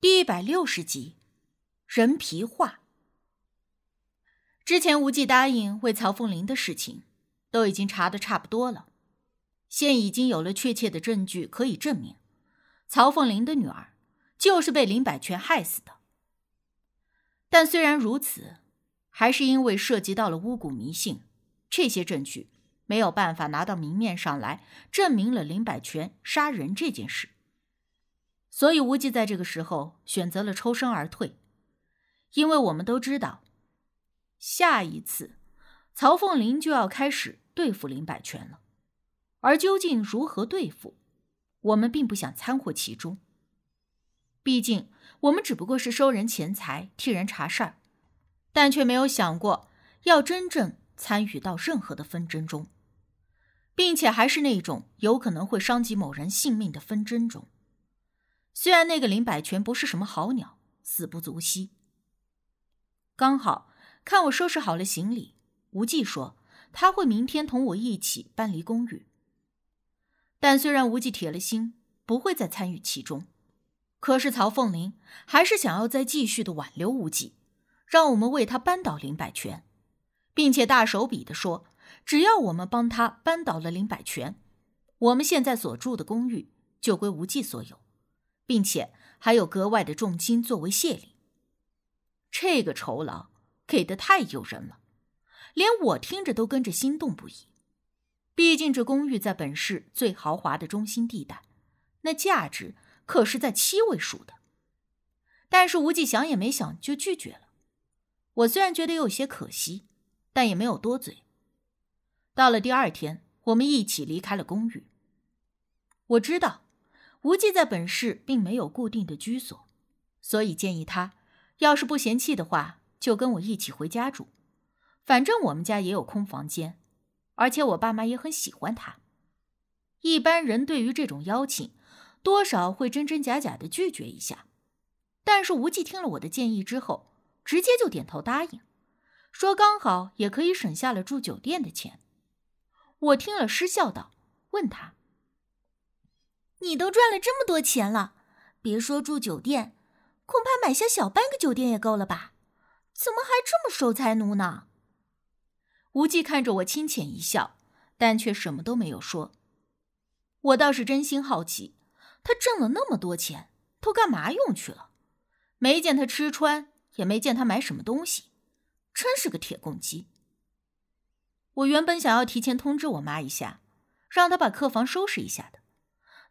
第一百六十集，人皮画。之前无忌答应为曹凤玲的事情，都已经查的差不多了，现已经有了确切的证据可以证明，曹凤玲的女儿就是被林百全害死的。但虽然如此，还是因为涉及到了巫蛊迷信，这些证据没有办法拿到明面上来证明了林百全杀人这件事。所以无忌在这个时候选择了抽身而退，因为我们都知道，下一次曹凤林就要开始对付林百全了，而究竟如何对付，我们并不想掺和其中。毕竟我们只不过是收人钱财、替人查事儿，但却没有想过要真正参与到任何的纷争中，并且还是那种有可能会伤及某人性命的纷争中。虽然那个林百全不是什么好鸟，死不足惜。刚好看我收拾好了行李，无忌说他会明天同我一起搬离公寓。但虽然无忌铁了心不会再参与其中，可是曹凤林还是想要再继续的挽留无忌，让我们为他扳倒林百全，并且大手笔的说，只要我们帮他扳倒了林百全，我们现在所住的公寓就归无忌所有。并且还有格外的重金作为谢礼，这个酬劳给的太诱人了，连我听着都跟着心动不已。毕竟这公寓在本市最豪华的中心地带，那价值可是在七位数的。但是无忌想也没想就拒绝了。我虽然觉得有些可惜，但也没有多嘴。到了第二天，我们一起离开了公寓。我知道。无忌在本市并没有固定的居所，所以建议他，要是不嫌弃的话，就跟我一起回家住。反正我们家也有空房间，而且我爸妈也很喜欢他。一般人对于这种邀请，多少会真真假假的拒绝一下。但是无忌听了我的建议之后，直接就点头答应，说刚好也可以省下了住酒店的钱。我听了失笑道，问他。你都赚了这么多钱了，别说住酒店，恐怕买下小半个酒店也够了吧？怎么还这么守财奴呢？无忌看着我轻浅一笑，但却什么都没有说。我倒是真心好奇，他挣了那么多钱，都干嘛用去了？没见他吃穿，也没见他买什么东西，真是个铁公鸡。我原本想要提前通知我妈一下，让她把客房收拾一下的。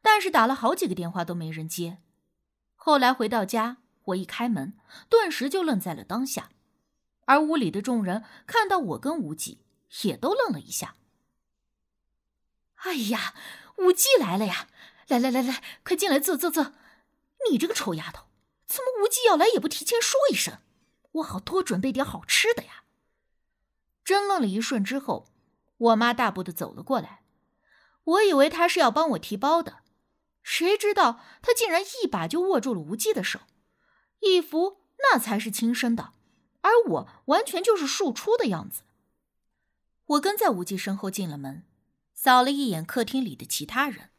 但是打了好几个电话都没人接，后来回到家，我一开门，顿时就愣在了当下，而屋里的众人看到我跟无忌，也都愣了一下。哎呀，无忌来了呀！来来来来，快进来坐坐坐。你这个臭丫头，怎么无忌要来也不提前说一声，我好多准备点好吃的呀？真愣了一瞬之后，我妈大步的走了过来，我以为她是要帮我提包的。谁知道他竟然一把就握住了无忌的手，一副那才是亲生的，而我完全就是庶出的样子。我跟在无忌身后进了门，扫了一眼客厅里的其他人，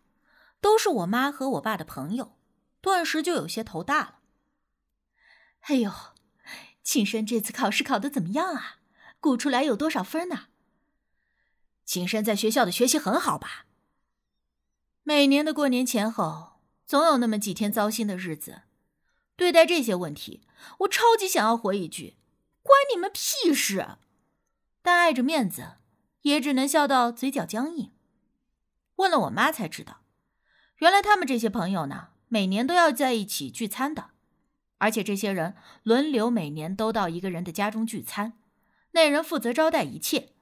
都是我妈和我爸的朋友，顿时就有些头大了。哎呦，庆生这次考试考得怎么样啊？估出来有多少分呢？庆生在学校的学习很好吧？每年的过年前后，总有那么几天糟心的日子。对待这些问题，我超级想要回一句：“关你们屁事！”但碍着面子，也只能笑到嘴角僵硬。问了我妈才知道，原来他们这些朋友呢，每年都要在一起聚餐的，而且这些人轮流每年都到一个人的家中聚餐，那人负责招待一切，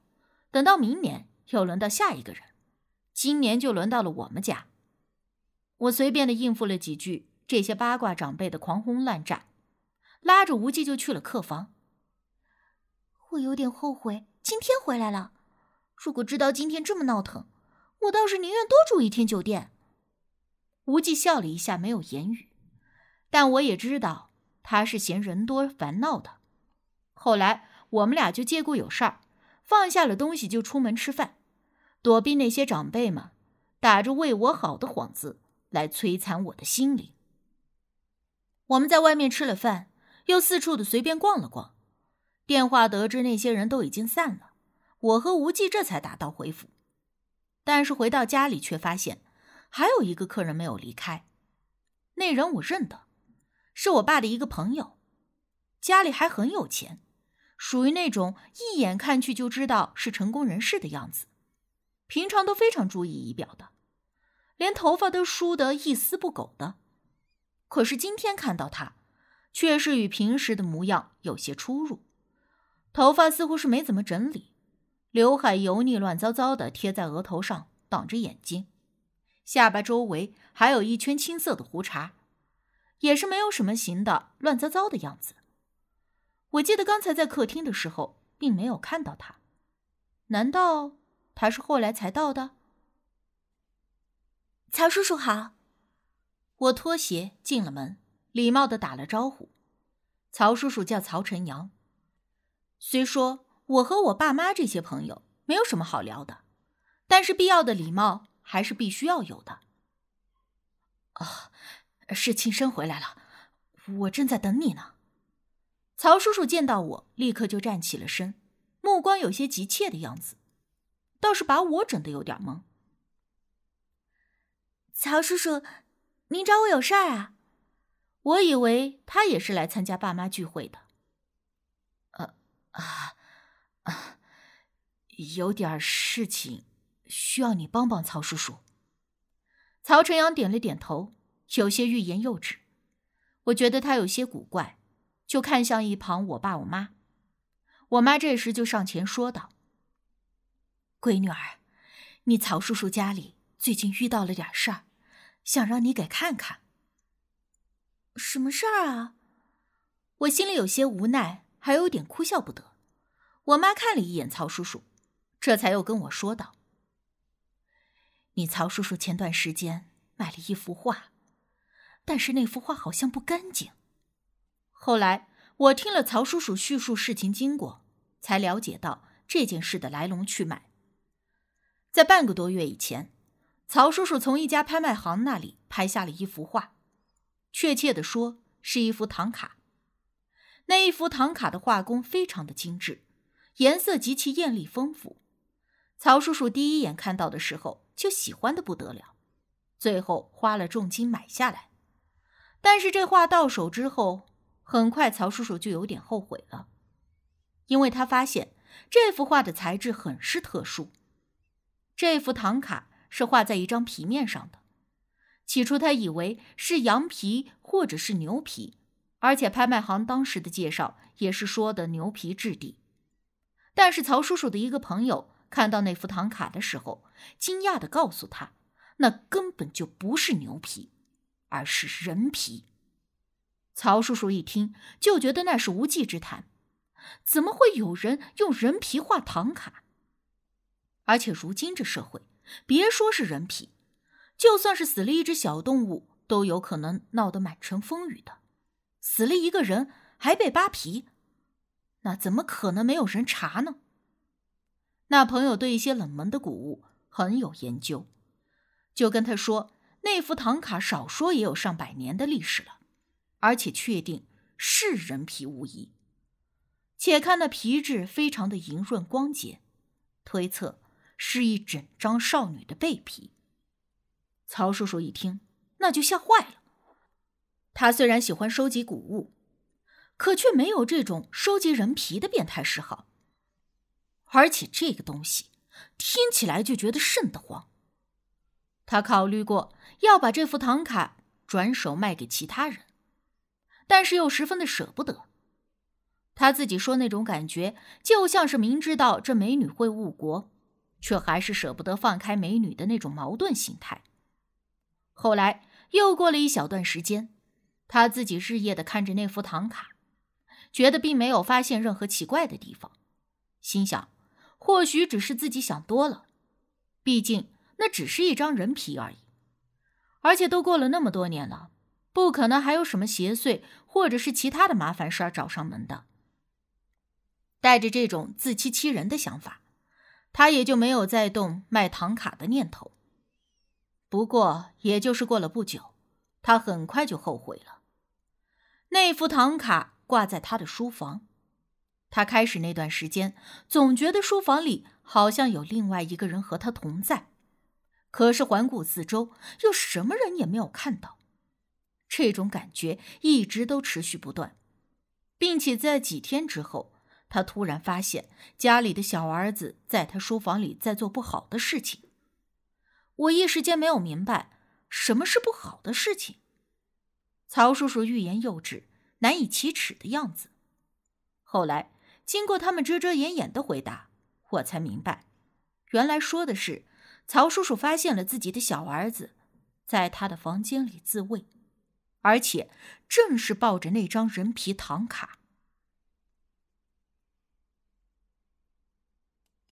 等到明年又轮到下一个人。今年就轮到了我们家，我随便的应付了几句这些八卦长辈的狂轰滥炸，拉着无忌就去了客房。我有点后悔今天回来了，如果知道今天这么闹腾，我倒是宁愿多住一天酒店。无忌笑了一下，没有言语，但我也知道他是嫌人多烦闹的。后来我们俩就借故有事儿，放下了东西就出门吃饭。躲避那些长辈们，打着为我好的幌子来摧残我的心灵。我们在外面吃了饭，又四处的随便逛了逛。电话得知那些人都已经散了，我和无忌这才打道回府。但是回到家里，却发现还有一个客人没有离开。那人我认得，是我爸的一个朋友，家里还很有钱，属于那种一眼看去就知道是成功人士的样子。平常都非常注意仪表的，连头发都梳得一丝不苟的。可是今天看到他，却是与平时的模样有些出入。头发似乎是没怎么整理，刘海油腻乱糟糟的贴在额头上，挡着眼睛。下巴周围还有一圈青色的胡茬，也是没有什么型的，乱糟糟的样子。我记得刚才在客厅的时候，并没有看到他，难道他是后来才到的？曹叔叔好。我脱鞋进了门，礼貌的打了招呼。曹叔叔叫曹晨阳。虽说我和我爸妈这些朋友没有什么好聊的，但是必要的礼貌还是必须要有的。哦，是庆生回来了，我正在等你呢。曹叔叔见到我，立刻就站起了身，目光有些急切的样子，倒是把我整的有点懵。曹叔叔。您找我有事儿啊？我以为他也是来参加爸妈聚会的。呃啊啊，有点事情需要你帮帮曹叔叔。曹晨阳点了点头，有些欲言又止。我觉得他有些古怪，就看向一旁我爸我妈。我妈这时就上前说道：“闺女儿，你曹叔叔家里最近遇到了点事儿。”想让你给看看，什么事儿啊？我心里有些无奈，还有点哭笑不得。我妈看了一眼曹叔叔，这才又跟我说道：“你曹叔叔前段时间买了一幅画，但是那幅画好像不干净。后来我听了曹叔叔叙述事情经过，才了解到这件事的来龙去脉。在半个多月以前。”曹叔叔从一家拍卖行那里拍下了一幅画，确切的说是一幅唐卡。那一幅唐卡的画工非常的精致，颜色极其艳丽丰富。曹叔叔第一眼看到的时候就喜欢的不得了，最后花了重金买下来。但是这画到手之后，很快曹叔叔就有点后悔了，因为他发现这幅画的材质很是特殊，这幅唐卡。是画在一张皮面上的。起初他以为是羊皮或者是牛皮，而且拍卖行当时的介绍也是说的牛皮质地。但是曹叔叔的一个朋友看到那幅唐卡的时候，惊讶的告诉他，那根本就不是牛皮，而是人皮。曹叔叔一听就觉得那是无稽之谈，怎么会有人用人皮画唐卡？而且如今这社会。别说是人皮，就算是死了一只小动物，都有可能闹得满城风雨的。死了一个人还被扒皮，那怎么可能没有人查呢？那朋友对一些冷门的古物很有研究，就跟他说，那幅唐卡少说也有上百年的历史了，而且确定是人皮无疑。且看那皮质非常的莹润光洁，推测。是一整张少女的背皮。曹叔叔一听，那就吓坏了。他虽然喜欢收集古物，可却没有这种收集人皮的变态嗜好。而且这个东西听起来就觉得瘆得慌。他考虑过要把这幅唐卡转手卖给其他人，但是又十分的舍不得。他自己说，那种感觉就像是明知道这美女会误国。却还是舍不得放开美女的那种矛盾心态。后来又过了一小段时间，他自己日夜的看着那幅唐卡，觉得并没有发现任何奇怪的地方，心想，或许只是自己想多了，毕竟那只是一张人皮而已，而且都过了那么多年了，不可能还有什么邪祟或者是其他的麻烦事儿找上门的。带着这种自欺欺人的想法。他也就没有再动卖唐卡的念头。不过，也就是过了不久，他很快就后悔了。那副唐卡挂在他的书房。他开始那段时间总觉得书房里好像有另外一个人和他同在，可是环顾四周又什么人也没有看到。这种感觉一直都持续不断，并且在几天之后，他突然发现家里的小儿子在他书房里在做不好的事情。我一时间没有明白什么是不好的事情。曹叔叔欲言又止，难以启齿的样子。后来经过他们遮遮掩掩的回答，我才明白，原来说的是曹叔叔发现了自己的小儿子在他的房间里自慰。而且正是抱着那张人皮唐卡。